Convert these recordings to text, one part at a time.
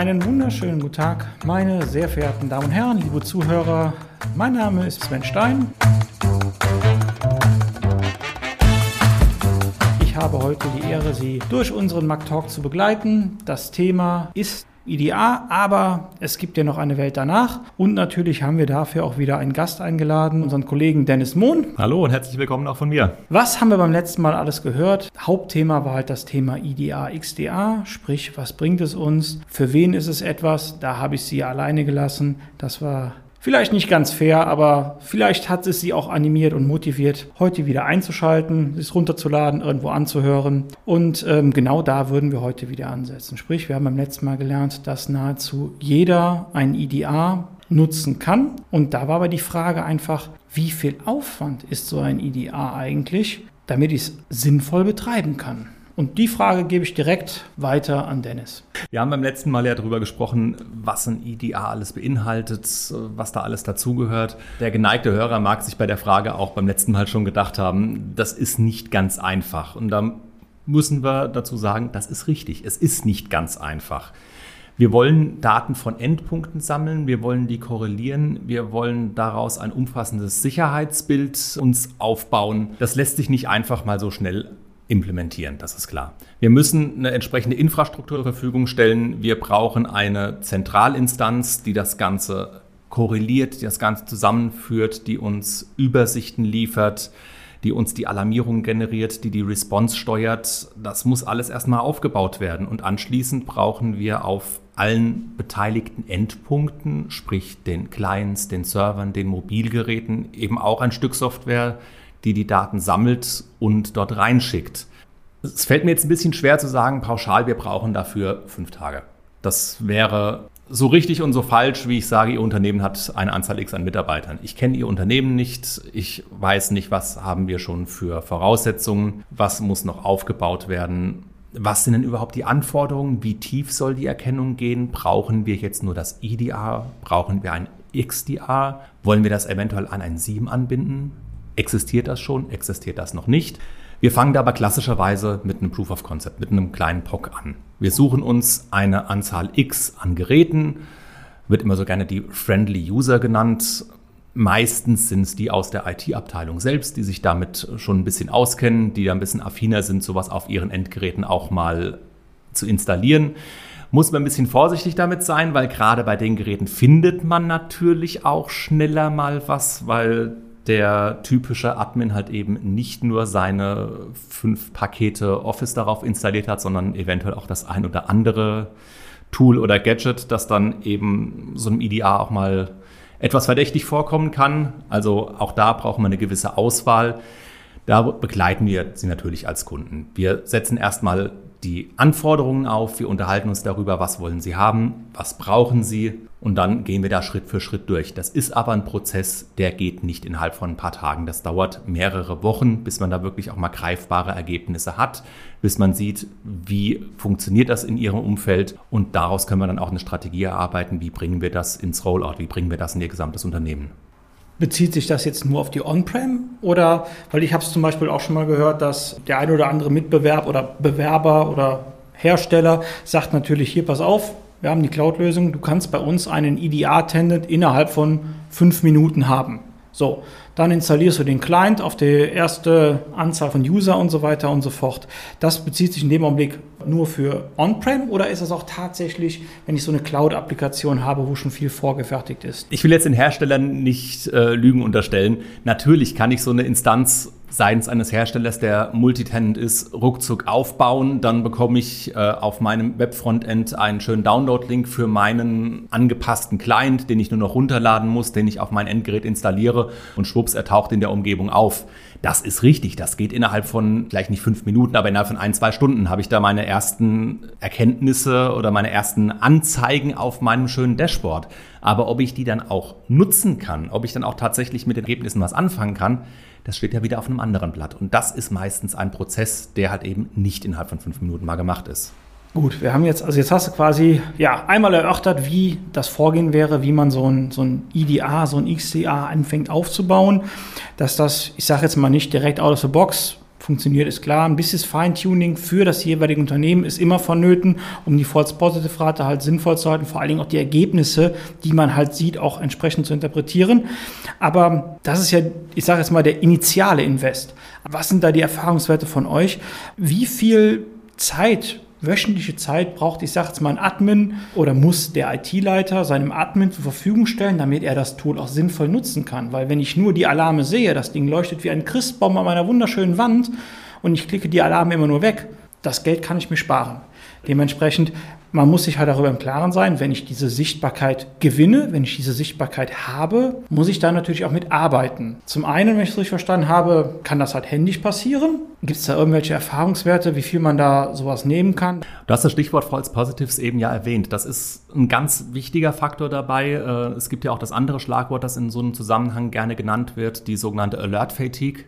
Einen wunderschönen guten Tag, meine sehr verehrten Damen und Herren, liebe Zuhörer. Mein Name ist Sven Stein. Ich habe heute die Ehre, Sie durch unseren Mac Talk zu begleiten. Das Thema ist IDA, aber es gibt ja noch eine Welt danach. Und natürlich haben wir dafür auch wieder einen Gast eingeladen, unseren Kollegen Dennis Mohn. Hallo und herzlich willkommen auch von mir. Was haben wir beim letzten Mal alles gehört? Hauptthema war halt das Thema IDA, XDA, sprich, was bringt es uns? Für wen ist es etwas? Da habe ich Sie alleine gelassen. Das war Vielleicht nicht ganz fair, aber vielleicht hat es sie auch animiert und motiviert, heute wieder einzuschalten, es runterzuladen, irgendwo anzuhören. Und ähm, genau da würden wir heute wieder ansetzen. Sprich, wir haben beim letzten Mal gelernt, dass nahezu jeder ein IDA nutzen kann. Und da war aber die Frage einfach, wie viel Aufwand ist so ein IDA eigentlich, damit ich es sinnvoll betreiben kann? Und die Frage gebe ich direkt weiter an Dennis. Wir haben beim letzten Mal ja darüber gesprochen, was ein IDA alles beinhaltet, was da alles dazugehört. Der geneigte Hörer mag sich bei der Frage auch beim letzten Mal schon gedacht haben, das ist nicht ganz einfach. Und da müssen wir dazu sagen, das ist richtig. Es ist nicht ganz einfach. Wir wollen Daten von Endpunkten sammeln, wir wollen die korrelieren, wir wollen daraus ein umfassendes Sicherheitsbild uns aufbauen. Das lässt sich nicht einfach mal so schnell implementieren, das ist klar. Wir müssen eine entsprechende Infrastruktur zur Verfügung stellen. Wir brauchen eine Zentralinstanz, die das Ganze korreliert, die das Ganze zusammenführt, die uns Übersichten liefert, die uns die Alarmierung generiert, die die Response steuert. Das muss alles erstmal aufgebaut werden. Und anschließend brauchen wir auf allen beteiligten Endpunkten, sprich den Clients, den Servern, den Mobilgeräten, eben auch ein Stück Software, die die Daten sammelt und dort reinschickt. Es fällt mir jetzt ein bisschen schwer zu sagen, pauschal, wir brauchen dafür fünf Tage. Das wäre so richtig und so falsch, wie ich sage, Ihr Unternehmen hat eine Anzahl X an Mitarbeitern. Ich kenne Ihr Unternehmen nicht. Ich weiß nicht, was haben wir schon für Voraussetzungen, was muss noch aufgebaut werden. Was sind denn überhaupt die Anforderungen? Wie tief soll die Erkennung gehen? Brauchen wir jetzt nur das IDA? Brauchen wir ein XDA? Wollen wir das eventuell an ein SIEM anbinden? Existiert das schon? Existiert das noch nicht? Wir fangen da aber klassischerweise mit einem Proof of Concept, mit einem kleinen POC an. Wir suchen uns eine Anzahl X an Geräten, wird immer so gerne die Friendly User genannt. Meistens sind es die aus der IT-Abteilung selbst, die sich damit schon ein bisschen auskennen, die da ein bisschen affiner sind, sowas auf ihren Endgeräten auch mal zu installieren. Muss man ein bisschen vorsichtig damit sein, weil gerade bei den Geräten findet man natürlich auch schneller mal was, weil der typische Admin halt eben nicht nur seine fünf Pakete Office darauf installiert hat, sondern eventuell auch das ein oder andere Tool oder Gadget, das dann eben so einem IDA auch mal etwas verdächtig vorkommen kann. Also auch da brauchen wir eine gewisse Auswahl. Da begleiten wir sie natürlich als Kunden. Wir setzen erstmal die Anforderungen auf, wir unterhalten uns darüber, was wollen Sie haben, was brauchen Sie und dann gehen wir da Schritt für Schritt durch. Das ist aber ein Prozess, der geht nicht innerhalb von ein paar Tagen. Das dauert mehrere Wochen, bis man da wirklich auch mal greifbare Ergebnisse hat, bis man sieht, wie funktioniert das in Ihrem Umfeld und daraus können wir dann auch eine Strategie erarbeiten, wie bringen wir das ins Rollout, wie bringen wir das in Ihr gesamtes Unternehmen. Bezieht sich das jetzt nur auf die On-Prem oder, weil ich habe es zum Beispiel auch schon mal gehört, dass der ein oder andere Mitbewerb oder Bewerber oder Hersteller sagt natürlich hier, pass auf, wir haben die Cloud-Lösung, du kannst bei uns einen EDA-Tenant innerhalb von fünf Minuten haben. So, dann installierst du den Client auf die erste Anzahl von User und so weiter und so fort. Das bezieht sich in dem Augenblick nur für On-Prem oder ist das auch tatsächlich, wenn ich so eine Cloud-Applikation habe, wo schon viel vorgefertigt ist? Ich will jetzt den Herstellern nicht äh, Lügen unterstellen. Natürlich kann ich so eine Instanz seitens eines Herstellers, der Multitenant ist, ruckzuck aufbauen. Dann bekomme ich äh, auf meinem Webfrontend einen schönen Download-Link für meinen angepassten Client, den ich nur noch runterladen muss, den ich auf mein Endgerät installiere und schwupps, er taucht in der Umgebung auf. Das ist richtig, das geht innerhalb von vielleicht nicht fünf Minuten, aber innerhalb von ein, zwei Stunden habe ich da meine ersten Erkenntnisse oder meine ersten Anzeigen auf meinem schönen Dashboard. Aber ob ich die dann auch nutzen kann, ob ich dann auch tatsächlich mit Ergebnissen was anfangen kann, das steht ja wieder auf einem anderen Blatt. Und das ist meistens ein Prozess, der halt eben nicht innerhalb von fünf Minuten mal gemacht ist. Gut, wir haben jetzt, also jetzt hast du quasi ja einmal erörtert, wie das Vorgehen wäre, wie man so ein, so ein IDA, so ein XDA anfängt aufzubauen, dass das, ich sage jetzt mal nicht direkt out of the box funktioniert, ist klar. Ein bisschen Feintuning für das jeweilige Unternehmen ist immer vonnöten, um die False-Positive-Rate halt sinnvoll zu halten, vor allen Dingen auch die Ergebnisse, die man halt sieht, auch entsprechend zu interpretieren. Aber das ist ja, ich sage jetzt mal, der initiale Invest. Was sind da die Erfahrungswerte von euch? Wie viel Zeit wöchentliche Zeit braucht, ich sage jetzt mal ein Admin oder muss der IT-Leiter seinem Admin zur Verfügung stellen, damit er das Tool auch sinnvoll nutzen kann. Weil wenn ich nur die Alarme sehe, das Ding leuchtet wie ein Christbaum an meiner wunderschönen Wand und ich klicke die Alarme immer nur weg, das Geld kann ich mir sparen. Dementsprechend man muss sich halt darüber im Klaren sein, wenn ich diese Sichtbarkeit gewinne, wenn ich diese Sichtbarkeit habe, muss ich da natürlich auch mit arbeiten. Zum einen, wenn ich es richtig verstanden habe, kann das halt händisch passieren. Gibt es da irgendwelche Erfahrungswerte, wie viel man da sowas nehmen kann? Du hast das Stichwort False Positives eben ja erwähnt. Das ist ein ganz wichtiger Faktor dabei. Äh, es gibt ja auch das andere Schlagwort, das in so einem Zusammenhang gerne genannt wird, die sogenannte Alert Fatigue.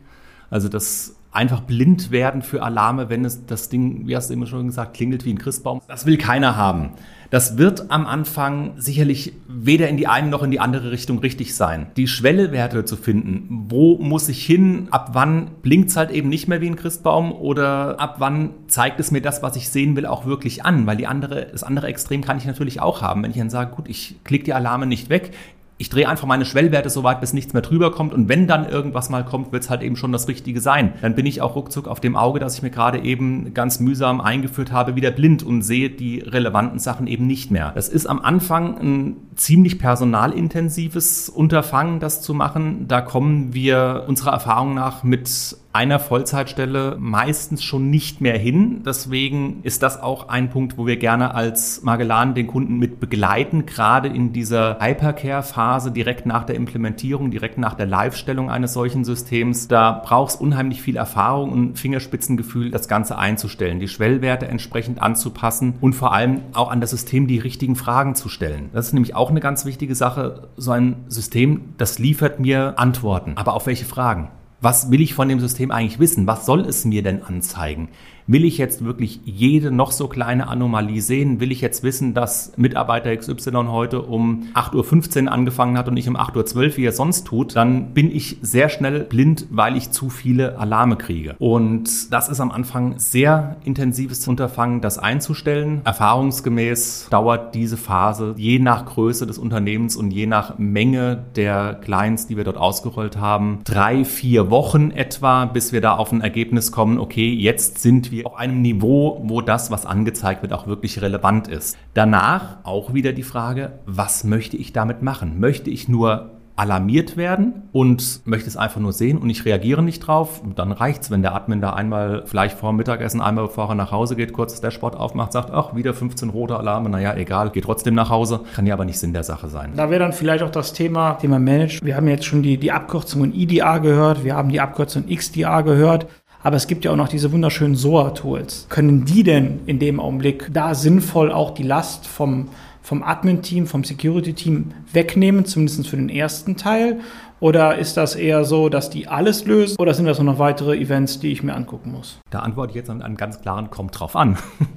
Also das einfach blind werden für Alarme, wenn es das Ding, wie hast du eben schon gesagt, klingelt wie ein Christbaum. Das will keiner haben. Das wird am Anfang sicherlich weder in die eine noch in die andere Richtung richtig sein. Die Schwellewerte zu finden, wo muss ich hin, ab wann blinkt es halt eben nicht mehr wie ein Christbaum oder ab wann zeigt es mir das, was ich sehen will, auch wirklich an, weil die andere, das andere Extrem kann ich natürlich auch haben. Wenn ich dann sage, gut, ich klicke die Alarme nicht weg, ich drehe einfach meine Schwellwerte so weit, bis nichts mehr drüber kommt. Und wenn dann irgendwas mal kommt, wird es halt eben schon das Richtige sein. Dann bin ich auch ruckzuck auf dem Auge, das ich mir gerade eben ganz mühsam eingeführt habe, wieder blind und sehe die relevanten Sachen eben nicht mehr. Das ist am Anfang ein ziemlich personalintensives Unterfangen, das zu machen. Da kommen wir unserer Erfahrung nach mit einer Vollzeitstelle meistens schon nicht mehr hin. Deswegen ist das auch ein Punkt, wo wir gerne als Magellan den Kunden mit begleiten, gerade in dieser Hypercare-Phase direkt nach der Implementierung, direkt nach der Live-Stellung eines solchen Systems. Da braucht es unheimlich viel Erfahrung und Fingerspitzengefühl, das Ganze einzustellen, die Schwellwerte entsprechend anzupassen und vor allem auch an das System die richtigen Fragen zu stellen. Das ist nämlich auch eine ganz wichtige Sache. So ein System, das liefert mir Antworten. Aber auf welche Fragen? Was will ich von dem System eigentlich wissen? Was soll es mir denn anzeigen? Will ich jetzt wirklich jede noch so kleine Anomalie sehen? Will ich jetzt wissen, dass Mitarbeiter XY heute um 8.15 Uhr angefangen hat und nicht um 8.12 Uhr, wie er sonst tut? Dann bin ich sehr schnell blind, weil ich zu viele Alarme kriege. Und das ist am Anfang sehr intensives Unterfangen, das einzustellen. Erfahrungsgemäß dauert diese Phase je nach Größe des Unternehmens und je nach Menge der Clients, die wir dort ausgerollt haben, drei, vier Wochen etwa, bis wir da auf ein Ergebnis kommen, okay, jetzt sind wir auf einem Niveau, wo das, was angezeigt wird, auch wirklich relevant ist. Danach auch wieder die Frage, was möchte ich damit machen? Möchte ich nur alarmiert werden und möchte es einfach nur sehen und ich reagiere nicht drauf, dann reicht es, wenn der Admin da einmal vielleicht vor dem Mittagessen, einmal bevor er nach Hause geht, kurz das Dashboard aufmacht, sagt, ach, wieder 15 rote Alarme, naja, egal, geht trotzdem nach Hause, kann ja aber nicht Sinn der Sache sein. Da wäre dann vielleicht auch das Thema, Thema Managed. Wir haben jetzt schon die, die Abkürzungen IDA gehört, wir haben die Abkürzung XDA gehört. Aber es gibt ja auch noch diese wunderschönen SOA-Tools. Können die denn in dem Augenblick da sinnvoll auch die Last vom, vom Admin-Team, vom Security-Team wegnehmen, zumindest für den ersten Teil? Oder ist das eher so, dass die alles lösen? Oder sind das noch weitere Events, die ich mir angucken muss? Da antworte ich jetzt mit einem ganz klaren Kommt drauf an.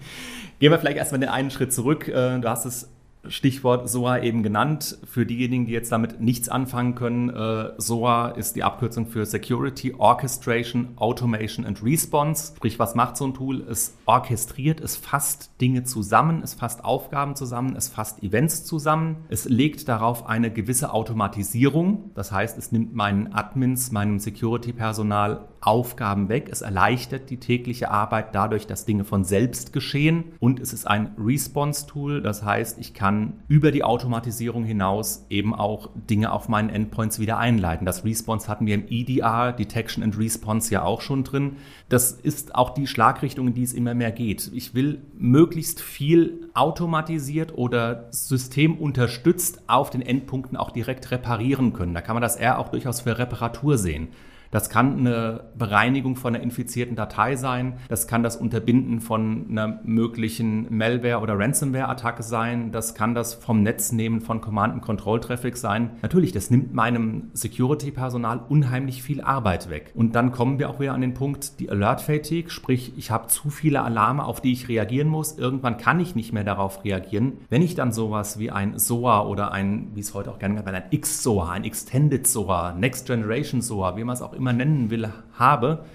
Gehen wir vielleicht erstmal den einen Schritt zurück. Äh, du hast es Stichwort SOA eben genannt. Für diejenigen, die jetzt damit nichts anfangen können, äh, SOA ist die Abkürzung für Security Orchestration, Automation and Response. Sprich, was macht so ein Tool? Es orchestriert, es fasst Dinge zusammen, es fasst Aufgaben zusammen, es fasst Events zusammen. Es legt darauf eine gewisse Automatisierung. Das heißt, es nimmt meinen Admins, meinem Security-Personal Aufgaben weg. Es erleichtert die tägliche Arbeit dadurch, dass Dinge von selbst geschehen. Und es ist ein Response-Tool. Das heißt, ich kann über die Automatisierung hinaus eben auch Dinge auf meinen Endpoints wieder einleiten. Das Response hatten wir im EDR, Detection and Response, ja auch schon drin. Das ist auch die Schlagrichtung, in die es immer mehr geht. Ich will möglichst viel automatisiert oder systemunterstützt auf den Endpunkten auch direkt reparieren können. Da kann man das eher auch durchaus für Reparatur sehen. Das kann eine Bereinigung von einer infizierten Datei sein. Das kann das Unterbinden von einer möglichen Malware- oder Ransomware-Attacke sein. Das kann das vom Netz nehmen von Command-and-Control-Traffic sein. Natürlich, das nimmt meinem Security-Personal unheimlich viel Arbeit weg. Und dann kommen wir auch wieder an den Punkt, die Alert-Fatigue, sprich, ich habe zu viele Alarme, auf die ich reagieren muss. Irgendwann kann ich nicht mehr darauf reagieren. Wenn ich dann sowas wie ein SOA oder ein, wie es heute auch gerne genannt wird, ein X-SOA, ein Extended SOA, Next Generation SOA, wie man es auch immer immer nennen will, habe,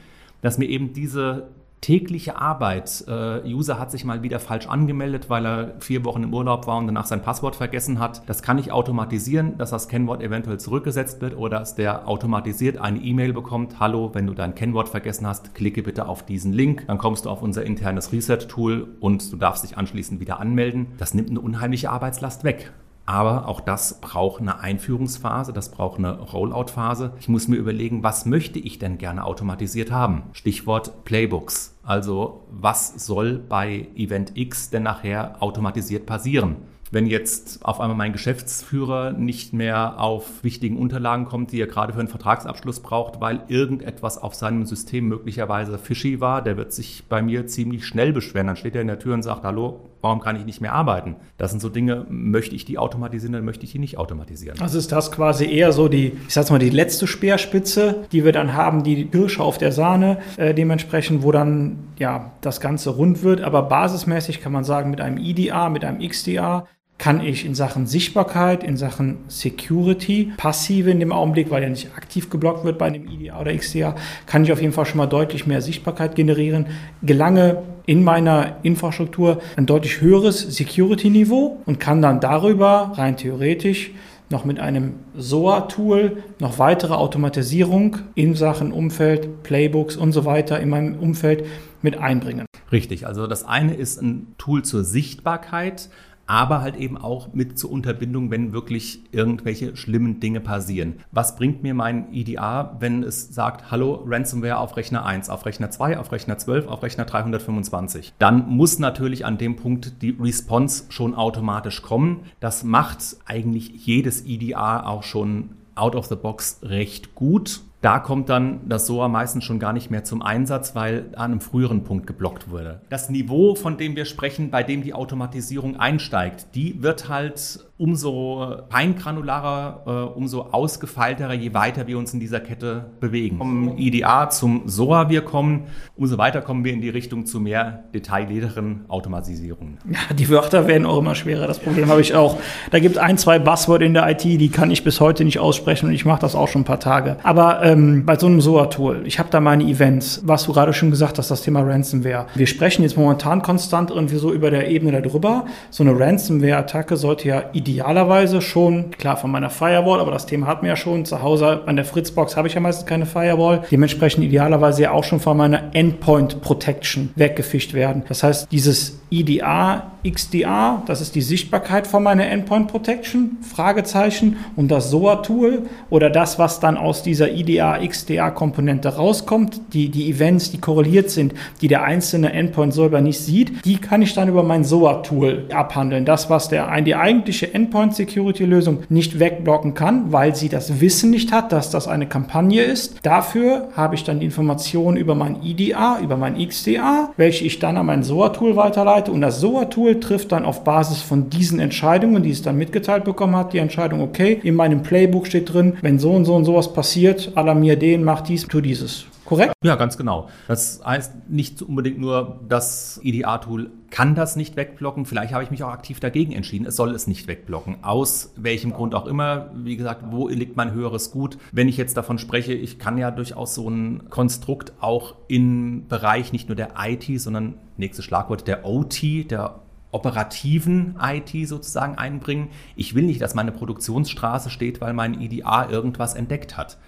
dass mir eben diese tägliche Arbeit. Äh, User hat sich mal wieder falsch angemeldet, weil er vier Wochen im Urlaub war und danach sein Passwort vergessen hat. Das kann ich automatisieren, dass das Kennwort eventuell zurückgesetzt wird oder dass der automatisiert eine E-Mail bekommt. Hallo, wenn du dein Kennwort vergessen hast, klicke bitte auf diesen Link. Dann kommst du auf unser internes Reset-Tool und du darfst dich anschließend wieder anmelden. Das nimmt eine unheimliche Arbeitslast weg. Aber auch das braucht eine Einführungsphase, das braucht eine Rollout-Phase. Ich muss mir überlegen, was möchte ich denn gerne automatisiert haben? Stichwort Playbooks. Also was soll bei Event X denn nachher automatisiert passieren? Wenn jetzt auf einmal mein Geschäftsführer nicht mehr auf wichtigen Unterlagen kommt, die er gerade für einen Vertragsabschluss braucht, weil irgendetwas auf seinem System möglicherweise fishy war, der wird sich bei mir ziemlich schnell beschweren. Dann steht er in der Tür und sagt, hallo, warum kann ich nicht mehr arbeiten? Das sind so Dinge, möchte ich die automatisieren oder möchte ich die nicht automatisieren? Also ist das quasi eher so die, ich sag's mal, die letzte Speerspitze, die wir dann haben, die Kirsche auf der Sahne äh, dementsprechend, wo dann ja das Ganze rund wird. Aber basismäßig kann man sagen, mit einem IDA, mit einem XDA kann ich in Sachen Sichtbarkeit, in Sachen Security, passive in dem Augenblick, weil ja nicht aktiv geblockt wird bei einem IDA oder XDA, kann ich auf jeden Fall schon mal deutlich mehr Sichtbarkeit generieren, gelange in meiner Infrastruktur ein deutlich höheres Security-Niveau und kann dann darüber rein theoretisch noch mit einem SOA-Tool noch weitere Automatisierung in Sachen Umfeld, Playbooks und so weiter in meinem Umfeld mit einbringen. Richtig, also das eine ist ein Tool zur Sichtbarkeit, aber halt eben auch mit zur Unterbindung, wenn wirklich irgendwelche schlimmen Dinge passieren. Was bringt mir mein EDA, wenn es sagt, hallo, Ransomware auf Rechner 1, auf Rechner 2, auf Rechner 12, auf Rechner 325? Dann muss natürlich an dem Punkt die Response schon automatisch kommen. Das macht eigentlich jedes EDA auch schon out of the box recht gut. Da kommt dann das SOA meistens schon gar nicht mehr zum Einsatz, weil an einem früheren Punkt geblockt wurde. Das Niveau, von dem wir sprechen, bei dem die Automatisierung einsteigt, die wird halt umso feingranularer, äh, umso ausgefeilterer, je weiter wir uns in dieser Kette bewegen. Vom IDA zum SOA wir kommen, umso weiter kommen wir in die Richtung zu mehr detaillierteren Automatisierungen. Ja, die Wörter werden auch immer schwerer. Das Problem habe ich auch. Da gibt es ein, zwei Buzzword in der IT, die kann ich bis heute nicht aussprechen und ich mache das auch schon ein paar Tage. Aber ähm, bei so einem SOA-Tool, ich habe da meine Events, was du gerade schon gesagt hast, das Thema Ransomware. Wir sprechen jetzt momentan konstant irgendwie so über der Ebene darüber. So eine Ransomware-Attacke sollte ja ideal idealerweise schon, klar von meiner Firewall, aber das Thema hatten wir ja schon, zu Hause an der Fritzbox habe ich ja meistens keine Firewall, dementsprechend idealerweise ja auch schon von meiner Endpoint Protection weggefischt werden. Das heißt, dieses IDA, XDA, das ist die Sichtbarkeit von meiner Endpoint Protection, Fragezeichen, und das SOA-Tool oder das, was dann aus dieser IDA, XDA-Komponente rauskommt, die, die Events, die korreliert sind, die der einzelne Endpoint selber nicht sieht, die kann ich dann über mein SOA-Tool abhandeln. Das, was der, die eigentliche Endpoint Security Lösung nicht wegblocken kann, weil sie das Wissen nicht hat, dass das eine Kampagne ist. Dafür habe ich dann die Informationen über mein IDA, über mein XDA, welche ich dann an mein SOA-Tool weiterleite und das SOA-Tool trifft dann auf Basis von diesen Entscheidungen, die es dann mitgeteilt bekommen hat, die Entscheidung, okay, in meinem Playbook steht drin, wenn so und so und sowas passiert, alarmier den, mach dies, tu dieses. Korrekt? Ja, ganz genau. Das heißt nicht unbedingt nur, das EDA-Tool kann das nicht wegblocken. Vielleicht habe ich mich auch aktiv dagegen entschieden. Es soll es nicht wegblocken. Aus welchem Grund auch immer. Wie gesagt, wo liegt mein höheres Gut? Wenn ich jetzt davon spreche, ich kann ja durchaus so ein Konstrukt auch im Bereich nicht nur der IT, sondern nächstes Schlagwort der OT, der operativen IT sozusagen einbringen. Ich will nicht, dass meine Produktionsstraße steht, weil mein EDA irgendwas entdeckt hat.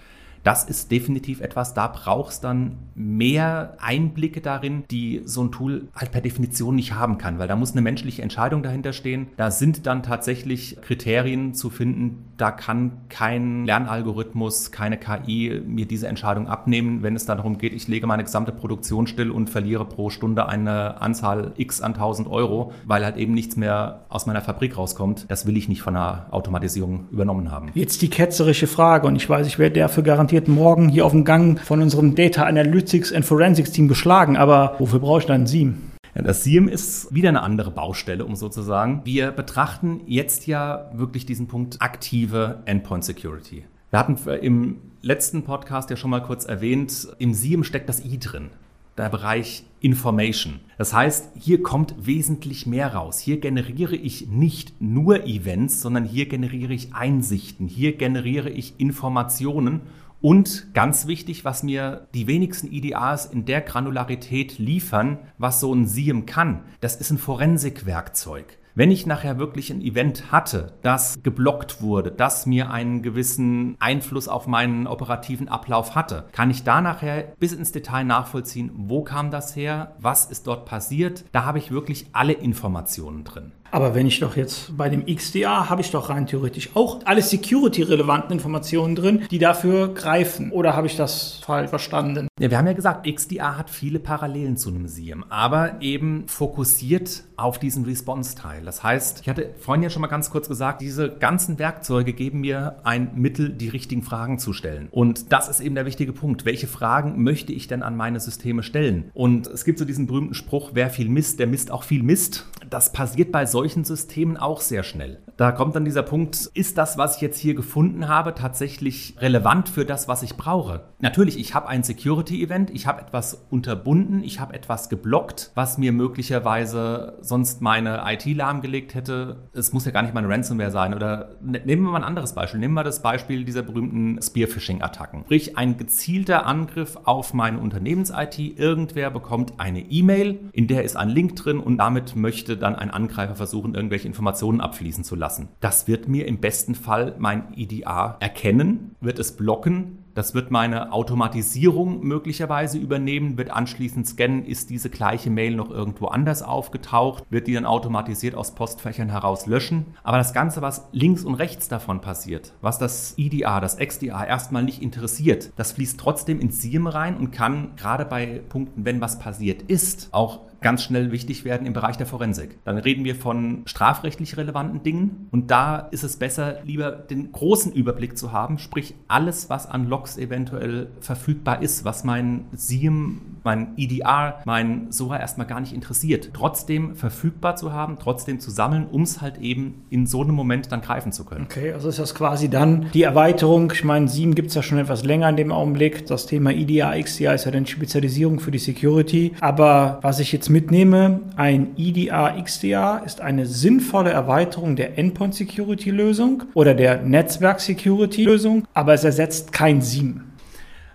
Das ist definitiv etwas, da braucht es dann mehr Einblicke darin, die so ein Tool halt per Definition nicht haben kann, weil da muss eine menschliche Entscheidung dahinter stehen. Da sind dann tatsächlich Kriterien zu finden, da kann kein Lernalgorithmus, keine KI mir diese Entscheidung abnehmen, wenn es dann darum geht, ich lege meine gesamte Produktion still und verliere pro Stunde eine Anzahl X an 1000 Euro, weil halt eben nichts mehr aus meiner Fabrik rauskommt. Das will ich nicht von der Automatisierung übernommen haben. Jetzt die ketzerische Frage und ich weiß, ich werde dafür garantiert garantiert morgen hier auf dem Gang von unserem Data Analytics and Forensics Team geschlagen. Aber wofür brauche ich dann ein SIEM? Das SIEM ist wieder eine andere Baustelle, um so zu sagen. Wir betrachten jetzt ja wirklich diesen Punkt aktive Endpoint Security. Wir hatten im letzten Podcast ja schon mal kurz erwähnt, im SIEM steckt das I drin der Bereich Information. Das heißt, hier kommt wesentlich mehr raus. Hier generiere ich nicht nur Events, sondern hier generiere ich Einsichten, hier generiere ich Informationen Und ganz wichtig, was mir die wenigsten IDAs in der Granularität liefern, was so ein SIEM kann, das ist ein Forensikwerkzeug. Wenn ich nachher wirklich ein Event hatte, das geblockt wurde, das mir einen gewissen Einfluss auf meinen operativen Ablauf hatte, kann ich da nachher bis ins Detail nachvollziehen, wo kam das her, was ist dort passiert. Da habe ich wirklich alle Informationen drin. Aber wenn ich doch jetzt bei dem XDA habe ich doch rein theoretisch auch alle security-relevanten Informationen drin, die dafür greifen. Oder habe ich das falsch verstanden? Ja, wir haben ja gesagt, XDA hat viele Parallelen zu einem SIEM, aber eben fokussiert auf diesen Response-Teil. Das heißt, ich hatte vorhin ja schon mal ganz kurz gesagt, diese ganzen Werkzeuge geben mir ein Mittel, die richtigen Fragen zu stellen. Und das ist eben der wichtige Punkt. Welche Fragen möchte ich denn an meine Systeme stellen? Und es gibt so diesen berühmten Spruch, wer viel misst, der misst auch viel Mist. Das passiert bei solchen solchen Systemen auch sehr schnell. Da kommt dann dieser Punkt, ist das, was ich jetzt hier gefunden habe, tatsächlich relevant für das, was ich brauche? Natürlich, ich habe ein Security-Event, ich habe etwas unterbunden, ich habe etwas geblockt, was mir möglicherweise sonst meine IT lahmgelegt hätte. Es muss ja gar nicht mal eine Ransomware sein. Oder ne, nehmen wir mal ein anderes Beispiel. Nehmen wir das Beispiel dieser berühmten Spearphishing-Attacken. Sprich, ein gezielter Angriff auf meine Unternehmens-IT. Irgendwer bekommt eine E-Mail, in der ist ein Link drin und damit möchte dann ein Angreifer versuchen, versuchen, irgendwelche Informationen abfließen zu lassen. Das wird mir im besten Fall mein IDA erkennen, wird es blocken, das wird meine Automatisierung möglicherweise übernehmen, wird anschließend scannen, ist diese gleiche Mail noch irgendwo anders aufgetaucht, wird die dann automatisiert aus Postfächern heraus löschen. Aber das Ganze, was links und rechts davon passiert, was das IDA, das XDA erstmal nicht interessiert, das fließt trotzdem ins SIEM rein und kann gerade bei Punkten, wenn was passiert ist, auch ganz schnell wichtig werden im Bereich der Forensik. Dann reden wir von strafrechtlich relevanten Dingen und da ist es besser, lieber den großen Überblick zu haben, sprich alles, was an Log Logs eventuell verfügbar ist, was mein SIEM, mein EDR, mein SORA erstmal gar nicht interessiert. Trotzdem verfügbar zu haben, trotzdem zu sammeln, um es halt eben in so einem Moment dann greifen zu können. Okay, also ist das quasi dann die Erweiterung. Ich meine, SIEM gibt es ja schon etwas länger in dem Augenblick. Das Thema EDR, XDR ist ja dann Spezialisierung für die Security. Aber was ich jetzt mitnehme, ein EDR, XDR ist eine sinnvolle Erweiterung der Endpoint Security Lösung oder der Netzwerk Security Lösung, aber es ersetzt kein SIEM.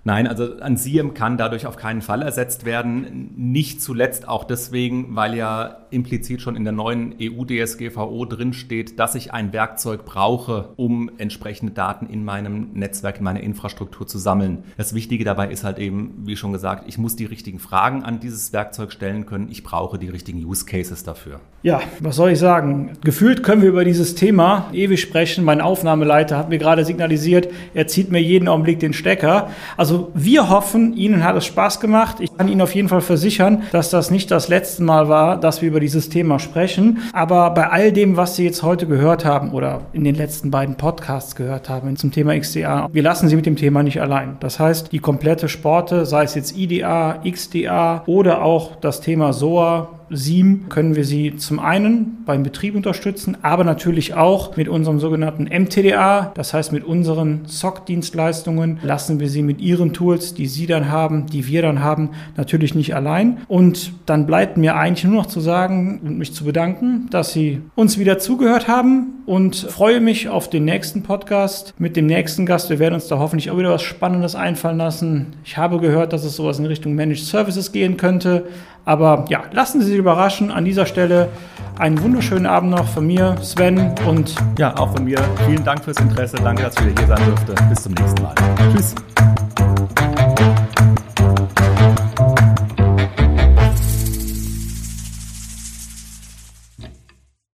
Nein, also ein SIEM kann dadurch auf keinen Fall ersetzt werden. Nicht zuletzt auch deswegen, weil ja implizit schon in der neuen EU-DSGVO drinsteht, dass ich ein Werkzeug brauche, um entsprechende Daten in meinem Netzwerk, in meiner Infrastruktur zu sammeln. Das Wichtige dabei ist halt eben, wie schon gesagt, ich muss die richtigen Fragen an dieses Werkzeug stellen können. Ich brauche die richtigen Use Cases dafür. Ja, was soll ich sagen? Gefühlt können wir über dieses Thema ewig sprechen. Mein Aufnahmeleiter hat mir gerade signalisiert, er zieht mir jeden Augenblick den Stecker. Also wir hoffen, Ihnen hat es Spaß gemacht. Ich kann Ihnen auf jeden Fall versichern, dass das nicht das letzte Mal war, dass wir über dieses Thema sprechen. Aber bei all dem, was Sie jetzt heute gehört haben oder in den letzten beiden Podcasts gehört haben zum Thema XDA, wir lassen Sie mit dem Thema nicht allein. Das heißt, die komplette Sporte, sei es jetzt IDA, XDA oder auch das Thema SOA, SIEM können wir Sie zum einen beim Betrieb unterstützen, aber natürlich auch mit unserem sogenannten MTDA, das heißt mit unseren SOC-Dienstleistungen lassen wir Sie mit Ihren Tools, die Sie dann haben, die wir dann haben, natürlich nicht allein. Und dann bleibt mir eigentlich nur noch zu sagen und mich zu bedanken, dass Sie uns wieder zugehört haben und freue mich auf den nächsten Podcast mit dem nächsten Gast. Wir werden uns da hoffentlich auch wieder was Spannendes einfallen lassen. Ich habe gehört, dass es sowas in Richtung Managed Services gehen könnte. Aber ja, lassen Sie sich überraschen. An dieser Stelle einen wunderschönen Abend noch von mir, Sven und ja, auch von mir. Vielen Dank fürs Interesse. Danke, dass ich wieder hier sein durfte. Bis zum nächsten Mal. Tschüss.